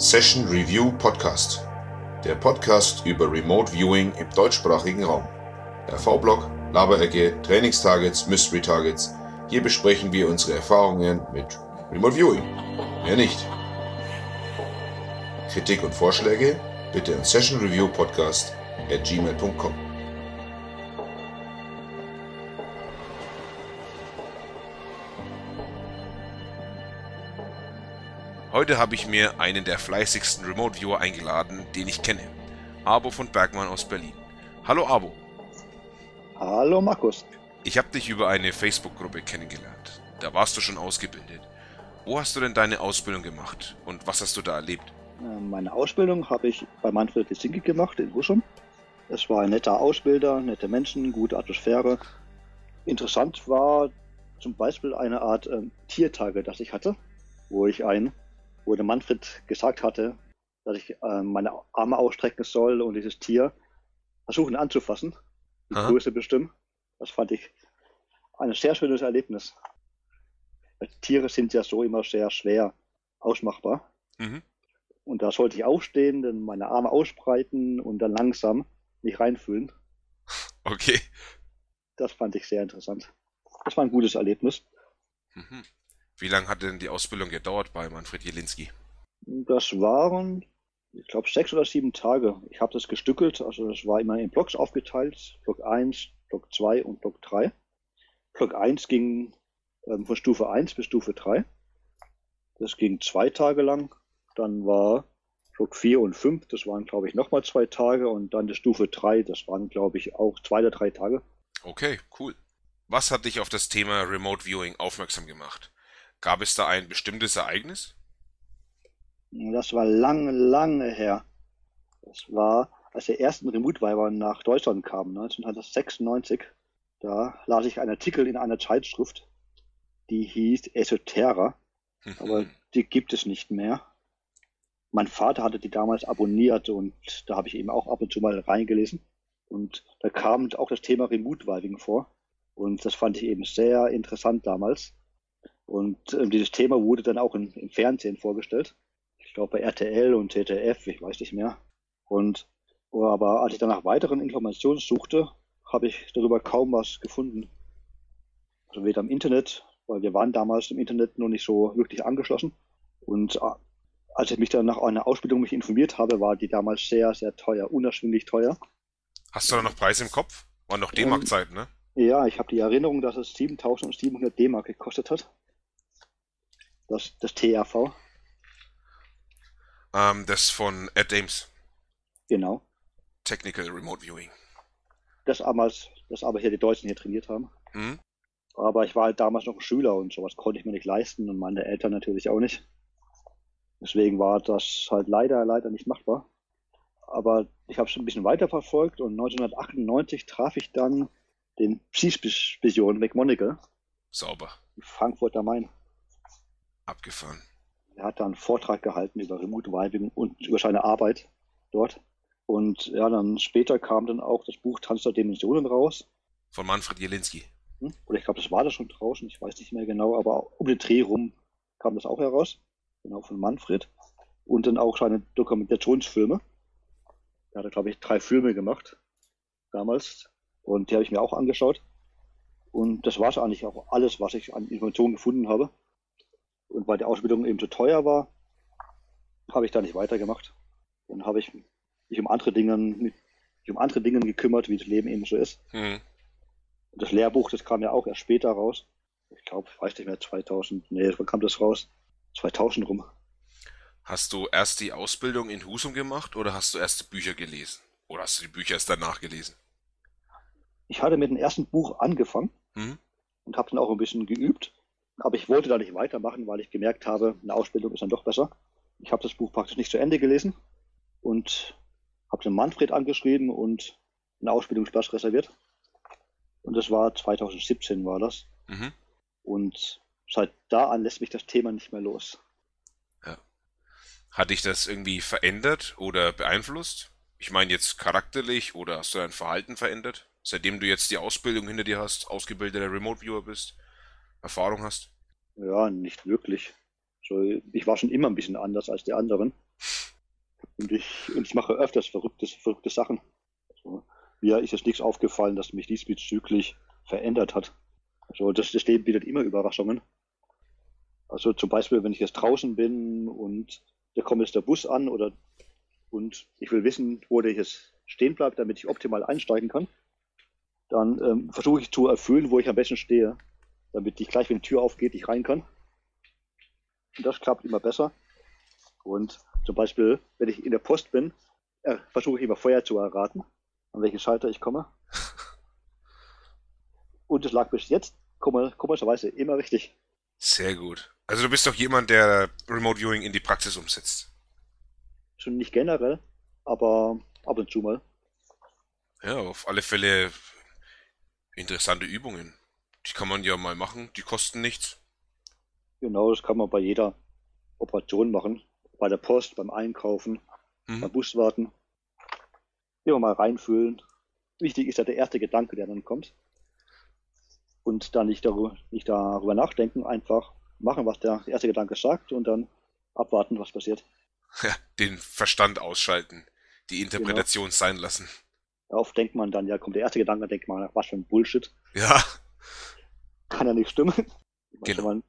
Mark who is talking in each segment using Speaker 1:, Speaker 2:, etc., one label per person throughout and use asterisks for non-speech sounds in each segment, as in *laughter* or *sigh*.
Speaker 1: Session Review Podcast. Der Podcast über Remote Viewing im deutschsprachigen Raum. RV-Blog, Laberecke, Trainingstargets, Mystery Targets. Hier besprechen wir unsere Erfahrungen mit Remote Viewing. Mehr nicht. Kritik und Vorschläge bitte an Session Review Podcast at gmail.com. Heute habe ich mir einen der fleißigsten Remote Viewer eingeladen, den ich kenne. Abo von Bergmann aus Berlin. Hallo Abo.
Speaker 2: Hallo Markus.
Speaker 1: Ich habe dich über eine Facebook-Gruppe kennengelernt. Da warst du schon ausgebildet. Wo hast du denn deine Ausbildung gemacht und was hast du da erlebt?
Speaker 2: Äh, meine Ausbildung habe ich bei Manfred Lisinki gemacht in Husum. Es war ein netter Ausbilder, nette Menschen, gute Atmosphäre. Interessant war zum Beispiel eine Art äh, Tiertage, das ich hatte, wo ich ein wo der Manfred gesagt hatte, dass ich äh, meine Arme ausstrecken soll und dieses Tier versuchen anzufassen, die Aha. Größe bestimmen. Das fand ich ein sehr schönes Erlebnis. Tiere sind ja so immer sehr schwer ausmachbar. Mhm. Und da sollte ich aufstehen, dann meine Arme ausbreiten und dann langsam mich reinfühlen.
Speaker 1: Okay.
Speaker 2: Das fand ich sehr interessant. Das war ein gutes Erlebnis.
Speaker 1: Mhm. Wie lange hat denn die Ausbildung gedauert bei Manfred Jelinski?
Speaker 2: Das waren, ich glaube, sechs oder sieben Tage. Ich habe das gestückelt, also das war immer in Blocks aufgeteilt. Block 1, Block 2 und Block 3. Block 1 ging ähm, von Stufe 1 bis Stufe 3. Das ging zwei Tage lang. Dann war Block 4 und 5, das waren, glaube ich, nochmal zwei Tage. Und dann die Stufe 3, das waren, glaube ich, auch zwei oder drei Tage.
Speaker 1: Okay, cool. Was hat dich auf das Thema Remote Viewing aufmerksam gemacht? Gab es da ein bestimmtes Ereignis?
Speaker 2: Das war lange, lange her. Das war, als der ersten Remote-Weiber nach Deutschland kam, 1996. Da las ich einen Artikel in einer Zeitschrift, die hieß Esoterra, aber die gibt es nicht mehr. Mein Vater hatte die damals abonniert und da habe ich eben auch ab und zu mal reingelesen. Und da kam auch das Thema Remote Vibing vor. Und das fand ich eben sehr interessant damals. Und äh, dieses Thema wurde dann auch in, im Fernsehen vorgestellt. Ich glaube bei RTL und ZDF, ich weiß nicht mehr. Und aber als ich dann nach weiteren Informationen suchte, habe ich darüber kaum was gefunden. Also weder im Internet, weil wir waren damals im Internet noch nicht so wirklich angeschlossen. Und äh, als ich mich dann nach einer Ausbildung mich informiert habe, war die damals sehr, sehr teuer, unerschwinglich teuer.
Speaker 1: Hast du da noch Preise im Kopf? War noch D-Mark-Zeit, ne?
Speaker 2: Ja, ich habe die Erinnerung, dass es 7700 D-Mark gekostet hat. Das, das TRV?
Speaker 1: Ähm, das von Ed Dames.
Speaker 2: Genau.
Speaker 1: Technical Remote Viewing.
Speaker 2: Das damals, das aber hier die Deutschen hier trainiert haben. Mhm. Aber ich war halt damals noch ein Schüler und sowas konnte ich mir nicht leisten und meine Eltern natürlich auch nicht. Deswegen war das halt leider, leider nicht machbar. Aber ich habe es ein bisschen weiterverfolgt und 1998 traf ich dann den Psy-Spion McMonigal.
Speaker 1: Sauber.
Speaker 2: Frankfurt am Main.
Speaker 1: Abgefahren.
Speaker 2: Er hat da einen Vortrag gehalten über Remote Vibing und über seine Arbeit dort. Und ja, dann später kam dann auch das Buch Tanz der Dimensionen raus.
Speaker 1: Von Manfred Jelinski.
Speaker 2: Hm? Oder ich glaube, das war da schon draußen, ich weiß nicht mehr genau, aber um den Dreh rum kam das auch heraus. Genau, von Manfred. Und dann auch seine Dokumentationsfilme. Er hat, glaube ich, drei Filme gemacht damals. Und die habe ich mir auch angeschaut. Und das war es eigentlich auch alles, was ich an Informationen gefunden habe. Und weil die Ausbildung eben zu teuer war, habe ich da nicht weitergemacht. Dann habe ich mich um andere Dinge, mich um andere Dinge gekümmert, wie das Leben eben so ist. Mhm. Und das Lehrbuch, das kam ja auch erst später raus. Ich glaube, ich weiß nicht mehr, 2000, nee, wann kam das raus? 2000 rum.
Speaker 1: Hast du erst die Ausbildung in Husum gemacht oder hast du erst Bücher gelesen? Oder hast du die Bücher erst danach gelesen?
Speaker 2: Ich hatte mit dem ersten Buch angefangen mhm. und habe dann auch ein bisschen geübt. Aber ich wollte da nicht weitermachen, weil ich gemerkt habe, eine Ausbildung ist dann doch besser. Ich habe das Buch praktisch nicht zu Ende gelesen und habe den Manfred angeschrieben und einen Ausbildungsplatz reserviert. Und das war 2017 war das. Mhm. Und seit da an lässt mich das Thema nicht mehr los.
Speaker 1: Ja. Hat dich das irgendwie verändert oder beeinflusst? Ich meine jetzt charakterlich oder hast du dein Verhalten verändert? Seitdem du jetzt die Ausbildung hinter dir hast, ausgebildeter Remote Viewer bist? Erfahrung hast?
Speaker 2: Ja, nicht wirklich. So, ich war schon immer ein bisschen anders als die anderen. Und ich, und ich mache öfters verrückte, verrückte Sachen. Also, mir ist jetzt nichts aufgefallen, dass mich diesbezüglich verändert hat. Also das, Leben bietet immer Überraschungen. Also zum Beispiel, wenn ich jetzt draußen bin und da kommt jetzt der Bus an oder und ich will wissen, wo der jetzt stehen bleibt, damit ich optimal einsteigen kann, dann ähm, versuche ich zu erfüllen, wo ich am besten stehe, damit ich gleich, wenn die Tür aufgeht, ich rein kann. Und das klappt immer besser. Und zum Beispiel, wenn ich in der Post bin, äh, versuche ich immer vorher zu erraten, an welchen Schalter ich komme. *laughs* Und es lag bis jetzt komischerweise immer richtig.
Speaker 1: Sehr gut. Also du bist doch jemand, der Remote Viewing in die Praxis umsetzt.
Speaker 2: Schon nicht generell, aber ab und zu mal.
Speaker 1: Ja, auf alle Fälle interessante Übungen. Die kann man ja mal machen, die kosten nichts.
Speaker 2: Genau, das kann man bei jeder Operation machen. Bei der Post, beim Einkaufen, mhm. beim Buswarten. Immer mal reinfühlen. Wichtig ist ja der erste Gedanke, der dann kommt. Und dann nicht darüber, nicht darüber nachdenken, einfach machen, was der erste Gedanke sagt und dann abwarten, was passiert. *laughs*
Speaker 1: Ja, den Verstand ausschalten, die Interpretation genau. sein lassen.
Speaker 2: Darauf denkt man dann, ja, kommt der erste Gedanke, denkt man, was für ein Bullshit.
Speaker 1: Ja.
Speaker 2: Kann ja nicht stimmen. Genau. Man,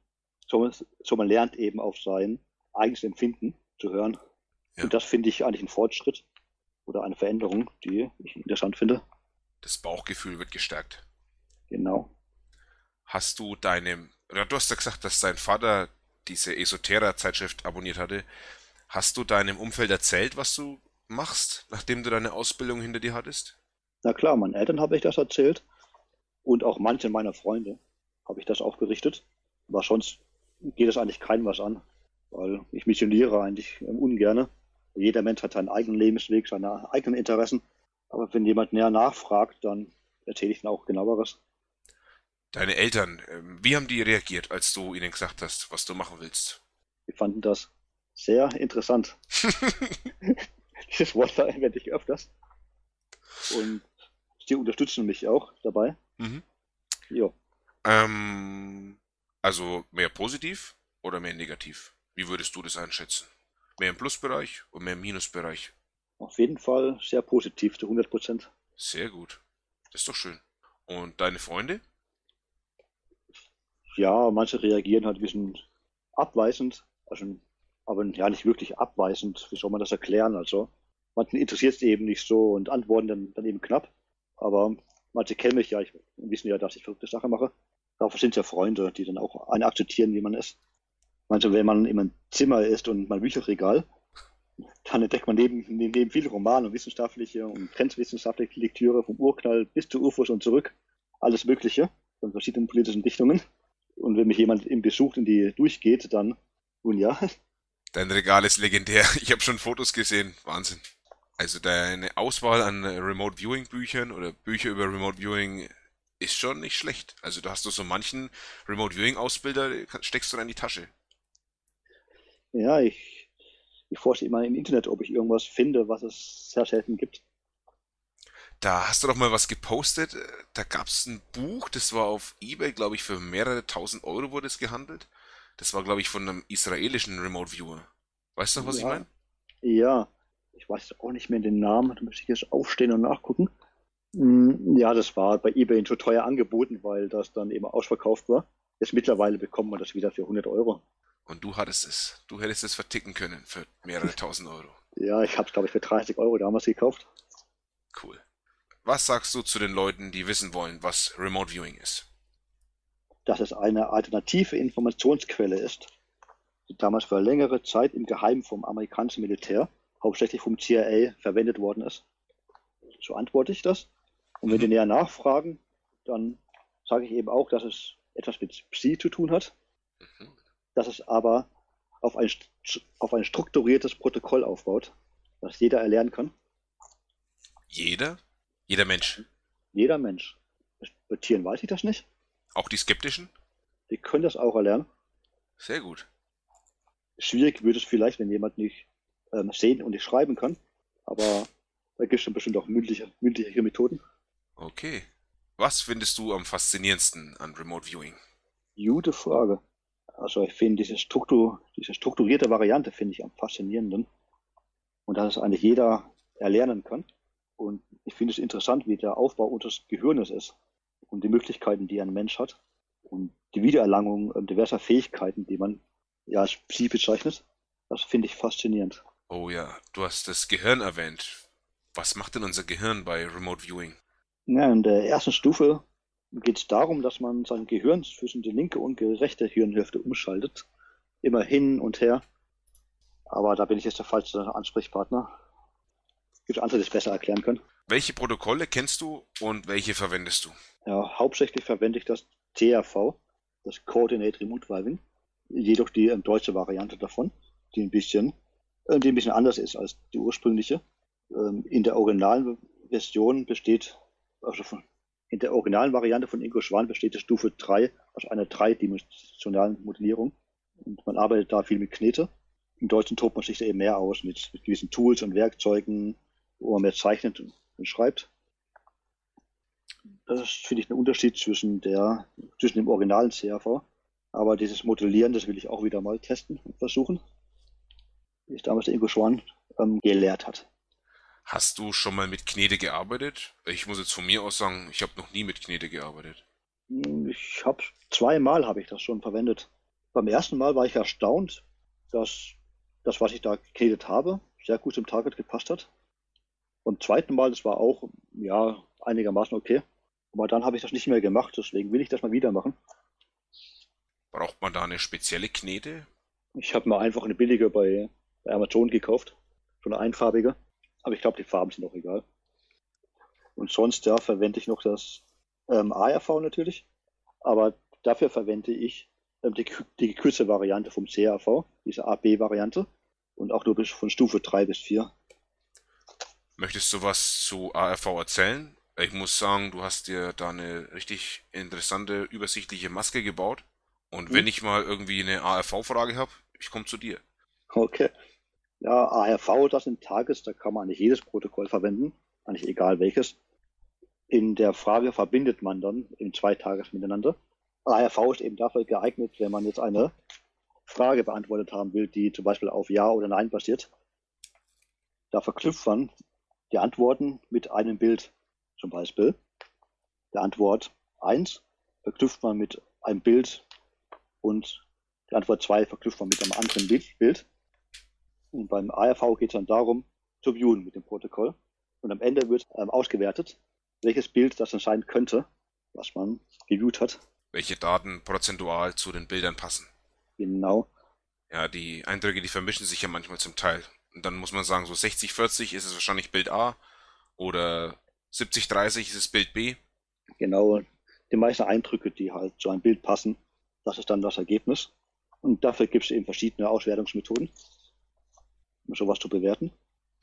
Speaker 2: so, so man lernt eben auf sein eigenes Empfinden zu hören. Ja. Und das finde ich eigentlich ein Fortschritt oder eine Veränderung, die ich interessant finde.
Speaker 1: Das Bauchgefühl wird gestärkt.
Speaker 2: Genau.
Speaker 1: Hast du deinem, oder du hast ja gesagt, dass dein Vater diese Esoterra-Zeitschrift abonniert hatte. Hast du deinem Umfeld erzählt, was du machst, nachdem du deine Ausbildung hinter dir hattest?
Speaker 2: Na klar, meinen Eltern habe ich das erzählt und auch manchen meiner Freunde habe ich das auch berichtet. Aber sonst geht es eigentlich keinem was an, weil ich missioniere eigentlich ungerne. Jeder Mensch hat seinen eigenen Lebensweg, seine eigenen Interessen. Aber wenn jemand näher nachfragt, dann erzähle ich dann auch genaueres.
Speaker 1: Deine Eltern, ähm, wie haben die reagiert, als du ihnen gesagt hast, was du machen willst?
Speaker 2: Die fanden das sehr interessant. *laughs* Dieses Wort verwende ich öfters. Und sie unterstützen mich auch dabei. Mhm.
Speaker 1: Jo. Ähm, also mehr positiv oder mehr negativ? Wie würdest du das einschätzen? Mehr im Plusbereich oder mehr im Minusbereich?
Speaker 2: Auf jeden Fall sehr positiv, zu 100 Prozent.
Speaker 1: Sehr gut. Das ist doch schön. Und deine Freunde?
Speaker 2: Ja, manche reagieren halt ein bisschen abweisend. Also aber ja nicht wirklich abweisend. Wie soll man das erklären? Also manchen interessiert es eben nicht so und antworten dann, dann eben knapp. Aber manche kennen mich ja, ich, wissen ja, dass ich verrückte Sachen mache. Dafür sind es ja Freunde, die dann auch einen akzeptieren, wie man ist. Manche, wenn man in einem Zimmer ist und mein Bücherregal, dann entdeckt man neben, neben viele Romane und wissenschaftliche und grenzwissenschaftliche Lektüre vom Urknall bis zu UFOs und zurück. Alles Mögliche von verschiedenen politischen Richtungen. Und wenn mich jemand im Besuch in die durchgeht, dann, nun ja,
Speaker 1: Dein Regal ist legendär. *laughs* Ich habe schon Fotos gesehen. Wahnsinn. Also deine Auswahl an Remote Viewing Büchern oder Bücher über Remote Viewing ist schon nicht schlecht. Also da hast du so manchen Remote Viewing Ausbilder, steckst du da in die Tasche.
Speaker 2: Ja, ich, ich forsche immer im Internet, ob ich irgendwas finde, was es sehr selten gibt.
Speaker 1: Da hast du doch mal was gepostet. Da gab es ein Buch, das war auf Ebay, glaube ich, für mehrere tausend Euro wurde es gehandelt. Das war, glaube ich, von einem israelischen Remote Viewer. Weißt du, was ja. ich meine?
Speaker 2: Ja, ich weiß auch nicht mehr den Namen, da müsste ich jetzt aufstehen und nachgucken. Hm, ja, das war bei eBay schon teuer angeboten, weil das dann eben ausverkauft war. Jetzt mittlerweile bekommt man das wieder für 100 Euro.
Speaker 1: Und du hattest es. Du hättest es verticken können für mehrere tausend Euro.
Speaker 2: Ja, ich habe es, glaube ich, für 30 Euro damals gekauft.
Speaker 1: Cool. Was sagst du zu den Leuten, die wissen wollen, was Remote Viewing ist?
Speaker 2: dass es eine alternative Informationsquelle ist, die damals für längere Zeit im Geheimen vom amerikanischen Militär, hauptsächlich vom CIA, verwendet worden ist. So antworte ich das. Und wenn die näher nachfragen, dann sage ich eben auch, dass es etwas mit Psi zu tun hat, dass es aber auf ein, auf ein strukturiertes Protokoll aufbaut, das jeder erlernen kann.
Speaker 1: Jeder? Jeder Mensch?
Speaker 2: Jeder Mensch. Bei Tieren weiß ich das nicht.
Speaker 1: Auch die Skeptischen?
Speaker 2: Die können das auch erlernen.
Speaker 1: Sehr gut.
Speaker 2: Schwierig wird es vielleicht, wenn jemand nicht ähm, sehen und nicht schreiben kann. Aber da gibt es bestimmt auch mündliche, mündliche Methoden.
Speaker 1: Okay. Was findest du am faszinierendsten an Remote Viewing?
Speaker 2: Gute Frage. Also ich finde diese, Struktur, diese strukturierte Variante finde ich am faszinierenden. und dass es eigentlich jeder erlernen kann. Und ich finde es interessant, wie der Aufbau unseres Gehirnes ist und die Möglichkeiten, die ein Mensch hat und die Wiedererlangung äh, diverser Fähigkeiten, die man ja als Psi bezeichnet. Das finde ich faszinierend.
Speaker 1: Oh ja, du hast das Gehirn erwähnt. Was macht denn unser Gehirn bei Remote Viewing?
Speaker 2: Ja, in der ersten Stufe geht es darum, dass man sein Gehirn zwischen die linke und die rechte Hirnhälfte umschaltet. Immer hin und her. Aber da bin ich jetzt der falsche Ansprechpartner. Gibt es andere, die es besser erklären können.
Speaker 1: Welche Protokolle kennst du und welche verwendest du?
Speaker 2: Ja, hauptsächlich verwende ich das TRV, das Coordinate Remote Vibing. Jedoch die ähm, deutsche Variante davon, die ein bisschen, äh, die ein bisschen anders ist als die ursprüngliche. Ähm, in der originalen Version besteht, also von, in der originalen Variante von Ingo Schwan besteht die Stufe 3 aus einer dreidimensionalen Modellierung. Und man arbeitet da viel mit Knete. Im Deutschen tobt man sich da eben mehr aus mit, mit gewissen Tools und Werkzeugen, wo man mehr zeichnet und, schreibt. Das ist, finde ich, ein Unterschied zwischen der, zwischen dem originalen CRV. Aber dieses Modellieren, das will ich auch wieder mal testen und versuchen. Wie es damals der Ingo Schwan ähm, gelehrt hat.
Speaker 1: Hast du schon mal mit Knete gearbeitet? Ich muss jetzt von mir aus sagen, ich habe noch nie mit Knete gearbeitet.
Speaker 2: Hm, ich habe zweimal habe ich das schon verwendet. Beim ersten Mal war ich erstaunt, dass das, was ich da geknetet habe, sehr gut zum Target gepasst hat. Und zweiten Mal, das war auch ja einigermaßen okay. Aber dann habe ich das nicht mehr gemacht, deswegen will ich das mal wieder machen.
Speaker 1: Braucht man da eine spezielle Knete?
Speaker 2: Ich habe mir einfach eine billige bei, bei Amazon gekauft. So eine einfarbige. Aber ich glaube, die Farben sind auch egal. Und sonst, ja, verwende ich noch das ähm, ARV natürlich. Aber dafür verwende ich ähm, die, die gekürzte Variante vom CAV, diese AB-Variante. Und auch nur bis von Stufe 3 bis 4.
Speaker 1: Möchtest du was zu ARV erzählen? Ich muss sagen, du hast dir da eine richtig interessante, übersichtliche Maske gebaut. Und hm. wenn ich mal irgendwie eine ARV-Frage habe, ich komme zu dir.
Speaker 2: Okay. Ja, ARV, das sind Tages, da kann man eigentlich jedes Protokoll verwenden, eigentlich egal welches. In der Frage verbindet man dann in zwei Tages miteinander. ARV ist eben dafür geeignet, wenn man jetzt eine Frage beantwortet haben will, die zum Beispiel auf Ja oder Nein basiert. Da verknüpft man die Antworten mit einem Bild. Zum Beispiel der Antwort 1 verknüpft man mit einem Bild und die Antwort 2 verknüpft man mit einem anderen Bild. Und beim ARV geht es dann darum, zu viewen mit dem Protokoll. Und am Ende wird ähm, ausgewertet, welches Bild das dann sein könnte, was man geviewt hat.
Speaker 1: Welche Daten prozentual zu den Bildern passen.
Speaker 2: Genau.
Speaker 1: Ja, die Eindrücke, die vermischen sich ja manchmal zum Teil. Und dann muss man sagen, so 60-40 ist es wahrscheinlich Bild A oder 70-30 ist es Bild B.
Speaker 2: Genau. Die meisten Eindrücke, die halt zu einem Bild passen, das ist dann das Ergebnis. Und dafür gibt es eben verschiedene Auswertungsmethoden um sowas zu bewerten.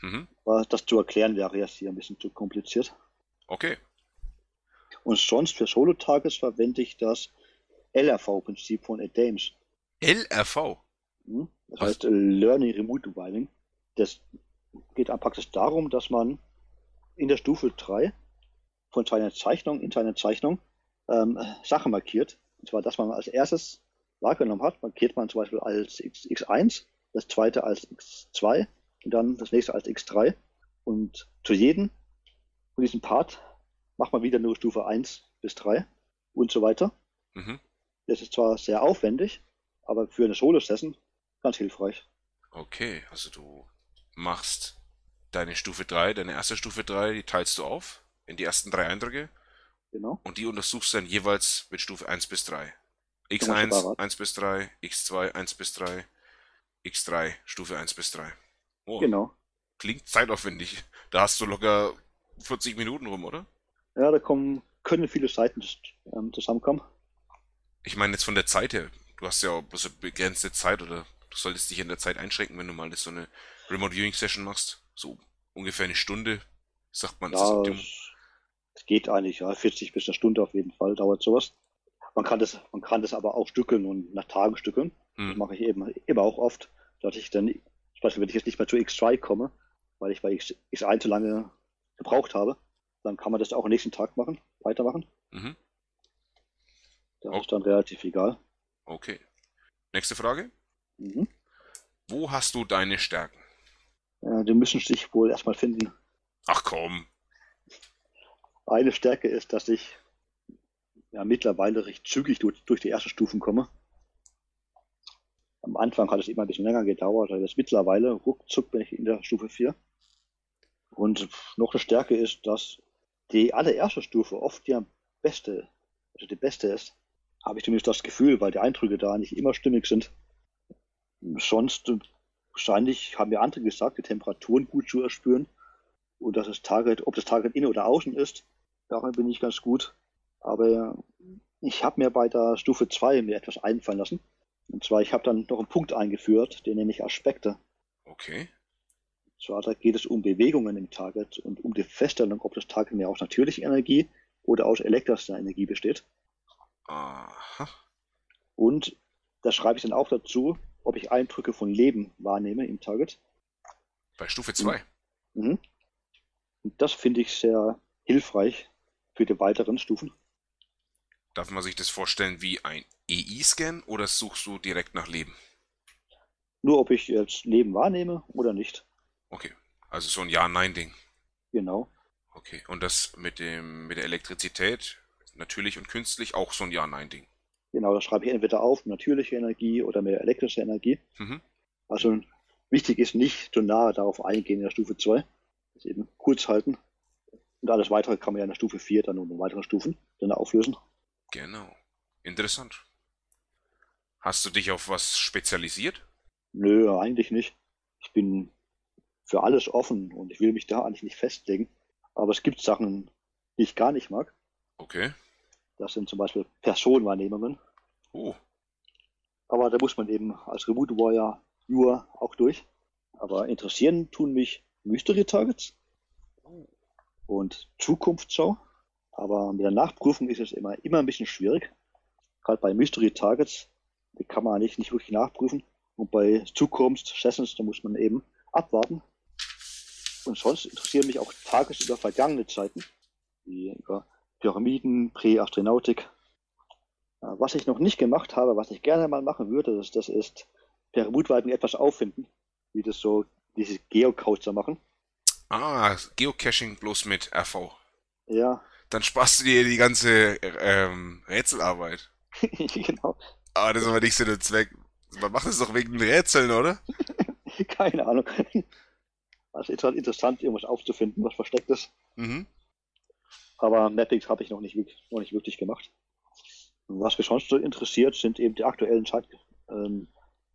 Speaker 2: Mhm. Aber das zu erklären wäre jetzt hier ein bisschen zu kompliziert.
Speaker 1: Okay.
Speaker 2: Und sonst für Solo-Tages verwende ich das LRV-Prinzip von Adames.
Speaker 1: LRV?
Speaker 2: Hm? Das Was? heißt äh, Learning Remote Dividing. Das geht praktisch darum, dass man in der Stufe 3 von seiner Zeichnung in seiner Zeichnung ähm, Sachen markiert. Und zwar, dass man als erstes wahrgenommen hat, markiert man zum Beispiel als X, X1 das zweite als x2 und dann das nächste als x3. Und zu jedem von diesem Part macht man wieder nur Stufe 1 bis 3 und so weiter. Mhm. Das ist zwar sehr aufwendig, aber für eine Solo-Session ganz hilfreich.
Speaker 1: Okay, also du machst deine Stufe 3, deine erste Stufe 3, die teilst du auf in die ersten drei Eindrücke.
Speaker 2: Genau.
Speaker 1: Und die untersuchst du dann jeweils mit Stufe 1 bis 3. X1, 1 bis 3, X2, 1 bis 3, X3, Stufe 1 bis 3.
Speaker 2: Oh, genau.
Speaker 1: Klingt zeitaufwendig. Da hast du locker 40 Minuten rum, oder?
Speaker 2: Ja, da kommen, können viele Seiten ähm, zusammenkommen.
Speaker 1: Ich meine jetzt von der Zeit her. Du hast ja auch bloß eine begrenzte Zeit oder du solltest dich in der Zeit einschränken, wenn du mal so eine Remote Viewing Session machst. So ungefähr eine Stunde, sagt man.
Speaker 2: Ja, es geht eigentlich, ja, 40 bis eine Stunde auf jeden Fall dauert sowas. Man kann das, man kann das aber auch stückeln und nach Tagen stückeln. Hm. Das mache ich eben, eben auch oft, dass ich dann, zum Beispiel, wenn ich jetzt nicht mehr zu X2 komme, weil ich bei X, X1 zu lange gebraucht habe, dann kann man das auch am nächsten Tag machen, weitermachen. Mhm. Das oh. ist dann relativ egal.
Speaker 1: Okay. Nächste Frage. Mhm. Wo hast du deine Stärken?
Speaker 2: Äh, die müssen sich wohl erstmal finden.
Speaker 1: Ach komm.
Speaker 2: Eine Stärke ist, dass ich ja, mittlerweile recht zügig durch, durch die ersten Stufen komme. Am Anfang hat es immer ein bisschen länger gedauert, aber jetzt mittlerweile ruckzuck bin ich in der Stufe 4. Und noch eine Stärke ist, dass die allererste Stufe oft die beste, also die beste ist. Habe ich zumindest das Gefühl, weil die Eindrücke da nicht immer stimmig sind. Sonst wahrscheinlich haben mir andere gesagt, die Temperaturen gut zu erspüren und dass das Target, ob das Target innen oder außen ist, daran bin ich ganz gut. Aber ich habe mir bei der Stufe 2 mir etwas einfallen lassen. Und zwar, ich habe dann noch einen Punkt eingeführt, den nenne ich Aspekte.
Speaker 1: Okay.
Speaker 2: Und zwar, da geht es um Bewegungen im Target und um die Feststellung, ob das Target mehr aus natürlicher Energie oder aus elektrischer Energie besteht.
Speaker 1: Aha.
Speaker 2: Und da schreibe ich dann auch dazu, ob ich Eindrücke von Leben wahrnehme im Target.
Speaker 1: Bei Stufe 2.
Speaker 2: Mhm. Und das finde ich sehr hilfreich für die weiteren Stufen.
Speaker 1: Darf man sich das vorstellen wie ein EI-Scan oder suchst du direkt nach Leben?
Speaker 2: Nur ob ich jetzt Leben wahrnehme oder nicht.
Speaker 1: Okay, also so ein Ja-Nein-Ding.
Speaker 2: Genau.
Speaker 1: Okay, und das mit dem mit der Elektrizität, natürlich und künstlich, auch so ein Ja-Nein-Ding.
Speaker 2: Genau, das schreibe ich entweder auf, natürliche Energie oder mehr elektrische Energie.
Speaker 1: Mhm.
Speaker 2: Also wichtig ist nicht zu nahe darauf eingehen in der Stufe 2. Das eben kurz halten. Und alles weitere kann man ja in der Stufe 4 dann und in weiteren Stufen dann auflösen.
Speaker 1: Genau. Interessant. Hast du dich auf was spezialisiert?
Speaker 2: Nö, eigentlich nicht. Ich bin für alles offen und ich will mich da eigentlich nicht festlegen. Aber es gibt Sachen, die ich gar nicht mag.
Speaker 1: Okay.
Speaker 2: Das sind zum Beispiel Personenwahrnehmungen.
Speaker 1: Oh,
Speaker 2: Aber da muss man eben als Remote Warrior nur auch durch. Aber interessieren tun mich Mystery Targets und Zukunftsschau. Aber mit der Nachprüfung ist es immer, immer ein bisschen schwierig. Gerade bei Mystery Targets, die kann man eigentlich nicht wirklich nachprüfen. Und bei Zukunfts-Sessions, da muss man eben abwarten. Und sonst interessieren mich auch Targets über vergangene Zeiten, wie über Pyramiden, Präastronautik. Was ich noch nicht gemacht habe, was ich gerne mal machen würde, das, das ist per Remote-Walken etwas auffinden, wie das so diese Geocoacher machen.
Speaker 1: Ah, Geocaching bloß mit RV.
Speaker 2: Ja,
Speaker 1: Dann sparst du dir die ganze ähm, Rätselarbeit. *laughs*
Speaker 2: genau.
Speaker 1: Ah, das ist aber nicht so der Zweck. Man macht das doch wegen den Rätseln, oder? *laughs*
Speaker 2: Keine Ahnung. Also ist halt interessant, irgendwas aufzufinden, was versteckt ist.
Speaker 1: Mhm.
Speaker 2: Aber Mappings habe ich noch nicht, wirklich- noch nicht wirklich gemacht. Was mich sonst so interessiert, sind eben die aktuellen Zeitgeschichten, ähm,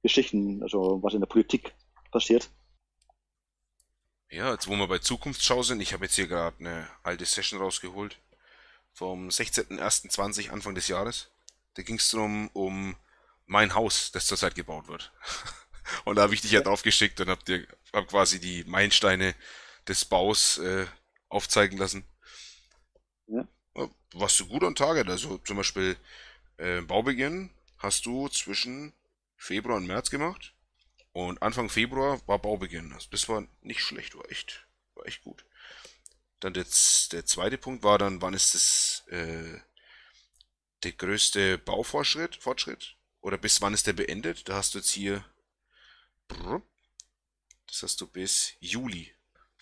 Speaker 2: Geschichten, also was in der Politik passiert.
Speaker 1: Ja, jetzt wo wir bei Zukunftsschau sind, ich habe jetzt hier gerade eine alte Session rausgeholt. Vom 16.01.20, Anfang des Jahres. Da ging es darum, um mein Haus, das zurzeit gebaut wird. *laughs* Und da habe ich dich ja drauf geschickt und hab dir hab quasi die Meilensteine des Baus äh, aufzeigen lassen.
Speaker 2: Ja.
Speaker 1: Ja, Warst du gut an Target? Also zum Beispiel äh, Baubeginn hast du zwischen Februar und März gemacht. Und Anfang Februar war Baubeginn. Also das war nicht schlecht, war echt, war echt gut. Dann der, der zweite Punkt war dann, wann ist das äh, der größte Baufortschritt, Fortschritt? Oder bis wann ist der beendet? Da hast du jetzt hier, das hast du bis Juli.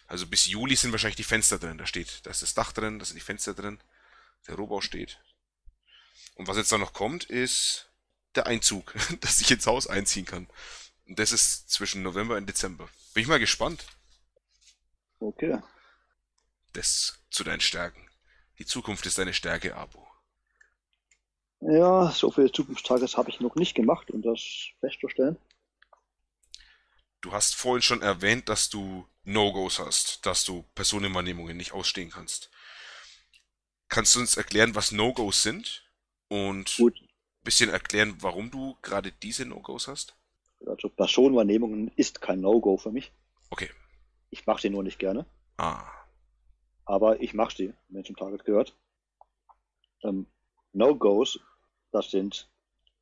Speaker 1: Also bis Juli sind wahrscheinlich die Fenster drin. Da steht, da ist das Dach drin, da sind die Fenster drin, der Rohbau steht. Und was jetzt da noch kommt, ist der Einzug, *laughs* dass ich ins Haus einziehen kann. Und das ist zwischen November und Dezember. Bin ich mal gespannt.
Speaker 2: Okay.
Speaker 1: Das zu deinen Stärken. Die Zukunft ist deine Stärke, Abo.
Speaker 2: Ja, so viele Zukunftstages habe ich noch nicht gemacht, um das festzustellen.
Speaker 1: Du hast vorhin schon erwähnt, dass du No-Gos hast, dass du Personenwahrnehmungen nicht ausstehen kannst. Kannst du uns erklären, was No-Gos sind? Und
Speaker 2: Gut.
Speaker 1: ein bisschen erklären, warum du gerade diese No-Gos hast?
Speaker 2: Also Personenwahrnehmungen ist kein No-Go für mich.
Speaker 1: Okay.
Speaker 2: Ich mache sie nur nicht gerne.
Speaker 1: Ah.
Speaker 2: aber ich mache sie, wenn es zum Target gehört. Ähm, No-Gos, das sind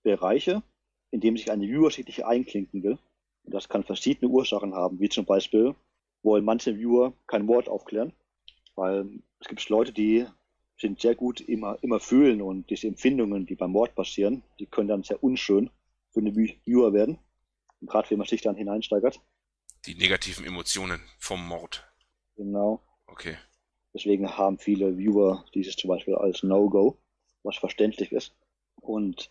Speaker 2: Bereiche, in denen sich eine Viewer sich nicht einklinken will. Und das kann verschiedene Ursachen haben, wie zum Beispiel wollen manche Viewer kein Wort aufklären, weil es gibt Leute, die sind sehr gut immer, immer fühlen und diese Empfindungen, die beim Mord passieren, die können dann sehr unschön für eine Viewer werden. Und gerade wenn man sich dann hineinsteigert.
Speaker 1: Die negativen Emotionen vom Mord.
Speaker 2: Genau.
Speaker 1: Okay.
Speaker 2: Deswegen haben viele Viewer dieses zum Beispiel als No-Go, was verständlich ist. Und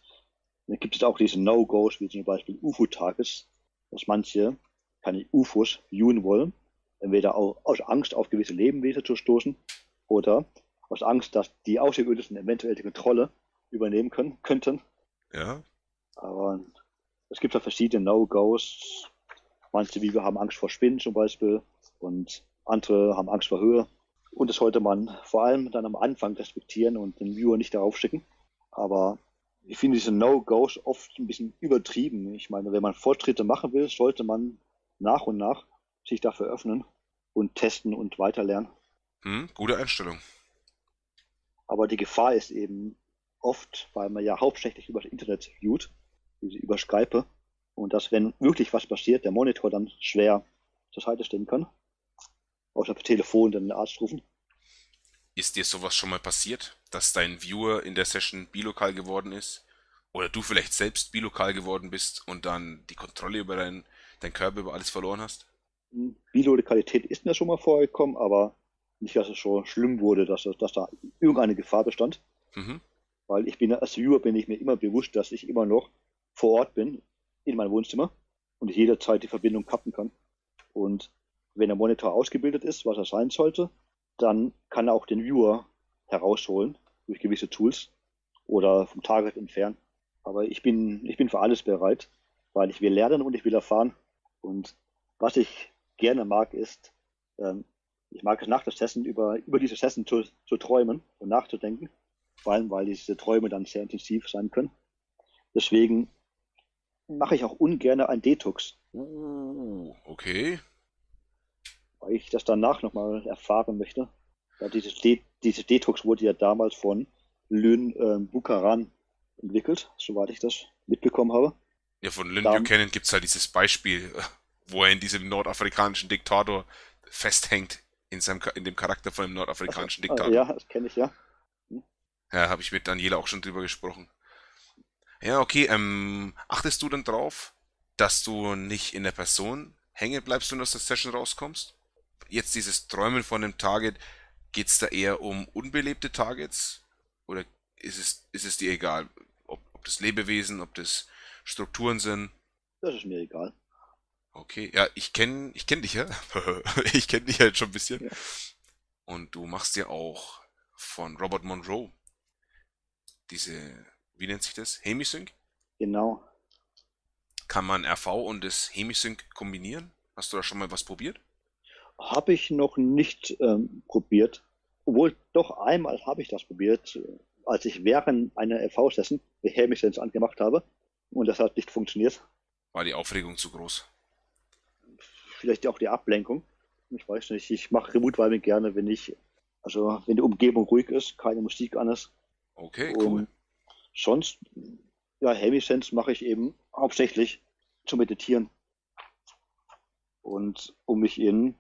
Speaker 2: dann gibt es auch diese No-Gos, wie zum Beispiel UFO-Tages, dass manche keine UFOs viewen wollen, entweder aus Angst auf gewisse Lebewesen zu stoßen oder aus Angst, dass die Außerirdischen eventuell die Kontrolle übernehmen können, könnten.
Speaker 1: Ja.
Speaker 2: Aber es gibt ja verschiedene No-Gos. Manche Viewer haben Angst vor Spinnen zum Beispiel und andere haben Angst vor Höhe. Und das sollte man vor allem dann am Anfang respektieren und den Viewer nicht darauf schicken. Aber ich finde diese No-Gos oft ein bisschen übertrieben. Ich meine, wenn man Fortschritte machen will, sollte man nach und nach sich dafür öffnen und testen und weiterlernen.
Speaker 1: Hm, gute Einstellung.
Speaker 2: Aber die Gefahr ist eben oft, weil man ja hauptsächlich über das Internet viewt, über Skype, und dass, wenn wirklich was passiert, der Monitor dann schwer zur Seite stehen kann. Außer per Telefon dann den Arzt rufen.
Speaker 1: Ist dir sowas schon mal passiert, dass dein Viewer in der Session bilokal geworden ist? Oder du vielleicht selbst bilokal geworden bist und dann die Kontrolle über deinen dein Körper, über alles verloren hast?
Speaker 2: Bilokalität ist mir schon mal vorgekommen, aber nicht, dass es so schlimm wurde, dass, dass da irgendeine Gefahr bestand. Mhm. Weil ich bin als Viewer bin ich mir immer bewusst, dass ich immer noch vor Ort bin, in meinem Wohnzimmer und ich jederzeit die Verbindung kappen kann. Und wenn der Monitor ausgebildet ist, was er sein sollte, dann kann er auch den Viewer herausholen durch gewisse Tools oder vom Target entfernen. Aber ich bin, ich bin für alles bereit, weil ich will lernen und ich will erfahren. Und was ich gerne mag, ist, ähm, ich mag es nach der Session über, über diese Session zu, zu träumen und nachzudenken. Vor allem, weil diese Träume dann sehr intensiv sein können. Deswegen mache ich auch ungern ein Detox.
Speaker 1: Uh, okay.
Speaker 2: Weil ich das danach nochmal erfahren möchte. Ja, dieses, De dieses Detox wurde ja damals von Lynn äh, Bukaran entwickelt, soweit ich das mitbekommen habe.
Speaker 1: Ja, von Lynn Dann, Buchanan gibt es halt dieses Beispiel, *laughs* wo er in diesem nordafrikanischen Diktator festhängt, in, seinem, in dem Charakter von dem nordafrikanischen also, Diktator.
Speaker 2: Ja, das kenne ich ja.
Speaker 1: Ja, habe ich mit Daniela auch schon drüber gesprochen. Ja, okay. Ähm, achtest du dann drauf, dass du nicht in der Person hängen bleibst, wenn du aus der Session rauskommst? Jetzt dieses Träumen von einem Target, geht es da eher um unbelebte Targets? Oder ist es, ist es dir egal, ob, ob das Lebewesen, ob das Strukturen sind?
Speaker 2: Das ist mir egal.
Speaker 1: Okay, ja, ich kenne ich kenn dich ja. *laughs* ich kenne dich ja jetzt schon ein bisschen. Ja. Und du machst ja auch von Robert Monroe diese wie nennt sich das? Hemisync?
Speaker 2: Genau.
Speaker 1: Kann man RV und das Hemisync kombinieren? Hast du da schon mal was probiert?
Speaker 2: Habe ich noch nicht ähm, probiert. Obwohl, doch einmal habe ich das probiert, als ich während einer RV-Session Hemisync angemacht habe. Und das hat nicht funktioniert.
Speaker 1: War die Aufregung zu groß?
Speaker 2: Vielleicht auch die Ablenkung. Ich weiß nicht. Ich mache Remote Vibing gerne, wenn ich, also wenn die Umgebung ruhig ist, keine Musik an ist.
Speaker 1: Okay, cool
Speaker 2: sonst, ja, Heavy Sense mache ich eben hauptsächlich zu meditieren. Und um mich in,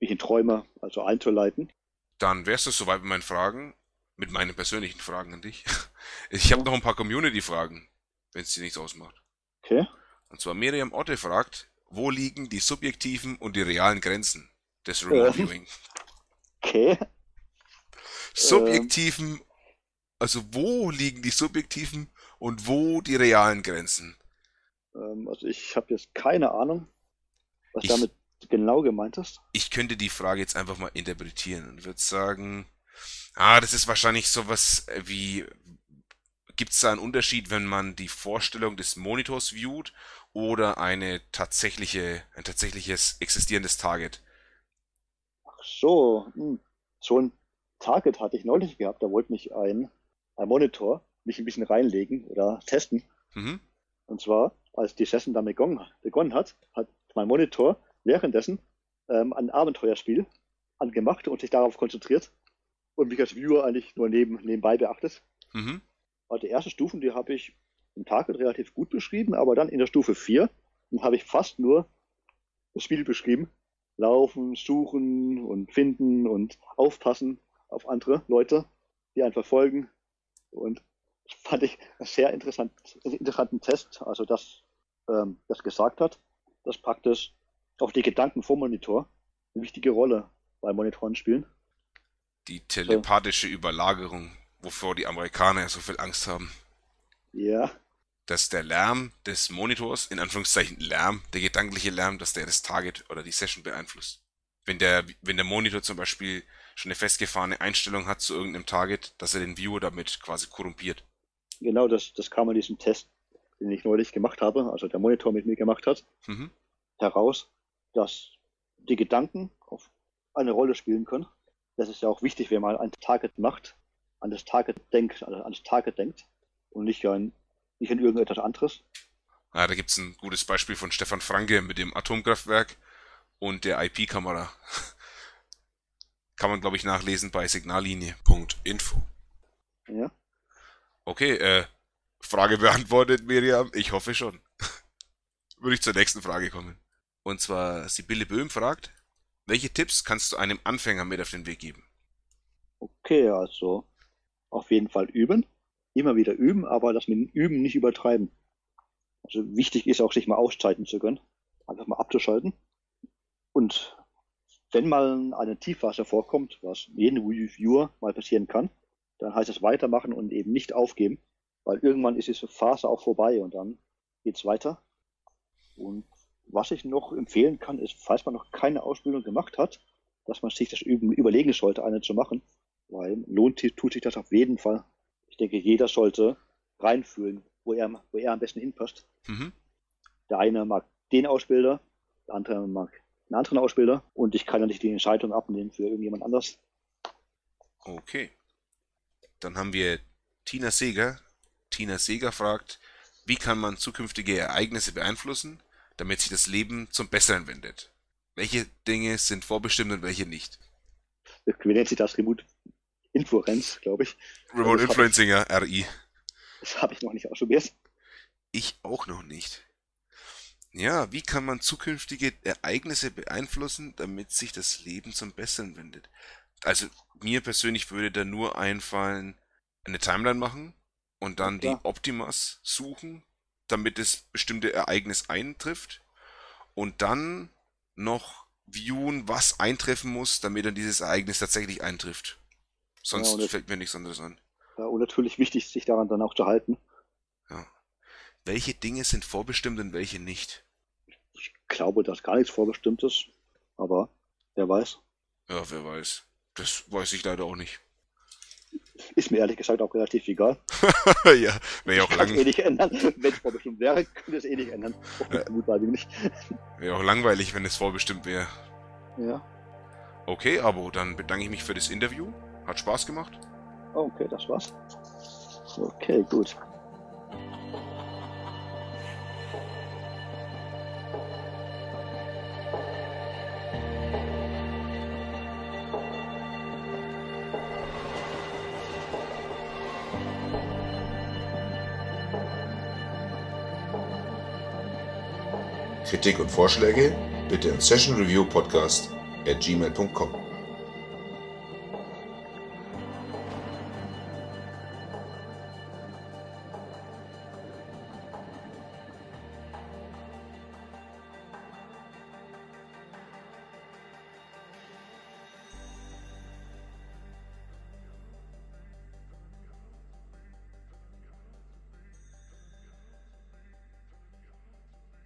Speaker 2: mich in Träume, also einzuleiten.
Speaker 1: Dann wärst du soweit mit meinen Fragen, mit meinen persönlichen Fragen an dich. *laughs* Ich habe noch ein paar Community-Fragen, wenn es dir nichts ausmacht.
Speaker 2: Okay.
Speaker 1: Und zwar Miriam Otte fragt, wo liegen die subjektiven und die realen Grenzen des Remote Viewing?
Speaker 2: Okay.
Speaker 1: Subjektiven also wo liegen die subjektiven und wo die realen Grenzen?
Speaker 2: Ähm, also ich habe jetzt keine Ahnung, was ich, damit genau gemeint ist.
Speaker 1: Ich könnte die Frage jetzt einfach mal interpretieren und würde sagen, ah, das ist wahrscheinlich sowas wie, gibt es da einen Unterschied, wenn man die Vorstellung des Monitors viewt oder eine tatsächliche, ein tatsächliches existierendes Target?
Speaker 2: Ach so, hm. so ein Target hatte ich neulich gehabt, da wollte mich ein ein Monitor mich ein bisschen reinlegen oder testen. Mhm. Und zwar, als die Session dann begonnen, begonnen hat, hat mein Monitor währenddessen ähm, ein Abenteuerspiel angemacht und sich darauf konzentriert und mich als Viewer eigentlich nur neben, nebenbei beachtet. Mhm. Also die ersten Stufen, die habe ich im Target relativ gut beschrieben, aber dann in der Stufe 4 habe ich fast nur das Spiel beschrieben. Laufen, suchen und finden und aufpassen auf andere Leute, die einen verfolgen, und *laughs* fand ich einen sehr interessant, interessanten Test, also dass ähm, das gesagt hat, dass praktisch auch die Gedanken vom Monitor eine wichtige Rolle bei Monitoren spielen.
Speaker 1: Die telepathische Überlagerung, wovor die Amerikaner ja so viel Angst haben.
Speaker 2: Ja.
Speaker 1: Dass der Lärm des Monitors, in Anführungszeichen Lärm, der gedankliche Lärm, dass der das Target oder die Session beeinflusst. Wenn der, wenn der Monitor zum Beispiel schon eine festgefahrene Einstellung hat zu irgendeinem Target, dass er den Viewer damit quasi korrumpiert.
Speaker 2: Genau, das, das kam in diesem Test, den ich neulich gemacht habe, also der Monitor mit mir gemacht hat,
Speaker 1: Mhm.
Speaker 2: heraus, dass die Gedanken auf eine Rolle spielen können. Das ist ja auch wichtig, wenn man ein Target macht, an das Target denkt, also an das Target denkt und nicht an, nicht an irgendetwas anderes.
Speaker 1: Ja, da gibt's ein gutes Beispiel von Stefan Franke mit dem Atomkraftwerk und der IP-Kamera. Kann man, glaube ich, nachlesen bei Signallinie.info.
Speaker 2: Ja.
Speaker 1: Okay, äh, Frage beantwortet, Miriam? Ich hoffe schon. *laughs* Würde ich zur nächsten Frage kommen. Und zwar, Sibylle Böhm fragt, welche Tipps kannst du einem Anfänger mit auf den Weg geben?
Speaker 2: Okay, also auf jeden Fall üben. Immer wieder üben, aber das mit dem Üben nicht übertreiben. Also wichtig ist auch, sich mal ausschalten zu können. Einfach mal abzuschalten. Und wenn mal eine Tiefphase vorkommt, was jedem Reviewer mal passieren kann, dann heißt es weitermachen und eben nicht aufgeben, weil irgendwann ist diese Phase auch vorbei und dann geht's weiter. Und was ich noch empfehlen kann, ist, falls man noch keine Ausbildung gemacht hat, dass man sich das üben, überlegen sollte, eine zu machen, weil lohnt tut sich das auf jeden Fall. Ich denke, jeder sollte reinfühlen, wo er, wo er am besten hinpasst.
Speaker 1: Mhm.
Speaker 2: Der eine mag den Ausbilder, der andere mag einen anderen Ausbilder und ich kann ja nicht die Entscheidung abnehmen für irgendjemand anders.
Speaker 1: Okay. Dann haben wir Tina Seger. Tina Seger fragt, wie kann man zukünftige Ereignisse beeinflussen, damit sich das Leben zum Besseren wendet? Welche Dinge sind vorbestimmt und welche nicht?
Speaker 2: Wie nennt sich das? Remote Influenz, glaube ich.
Speaker 1: Remote
Speaker 2: hab
Speaker 1: Influencing, ja, RI.
Speaker 2: Das habe ich noch nicht ausprobiert.
Speaker 1: Ich auch noch nicht. Ja, wie kann man zukünftige Ereignisse beeinflussen, damit sich das Leben zum Besseren wendet? Also mir persönlich würde da nur einfallen, eine Timeline machen und dann
Speaker 2: Ja,
Speaker 1: die. Optimas suchen, damit das bestimmte Ereignis eintrifft und dann noch viewen, was eintreffen muss, damit dann dieses Ereignis tatsächlich eintrifft. Sonst
Speaker 2: Ja,
Speaker 1: fällt mir nichts anderes an.
Speaker 2: Ja, und natürlich wichtig, sich daran dann auch zu halten.
Speaker 1: Welche Dinge sind vorbestimmt und welche nicht?
Speaker 2: Ich glaube, dass gar nichts vorbestimmt ist, aber wer weiß.
Speaker 1: Ja, wer weiß. Das weiß ich leider auch nicht.
Speaker 2: Ist mir ehrlich gesagt auch relativ egal. *laughs*
Speaker 1: ja, wäre ja auch, lang,
Speaker 2: eh nicht ändern. Wenn es vorbestimmt wäre, *laughs* könnte es eh nicht ändern. Auch
Speaker 1: Ja.
Speaker 2: mit Mutmaßung nicht.
Speaker 1: wär auch langweilig, wenn es vorbestimmt wäre.
Speaker 2: Ja.
Speaker 1: Okay, Abo, dann bedanke ich mich für das Interview. Hat Spaß gemacht.
Speaker 2: Okay, das war's. Okay, gut.
Speaker 3: Kritik und Vorschläge bitte an sessionreviewpodcast at gmail.com.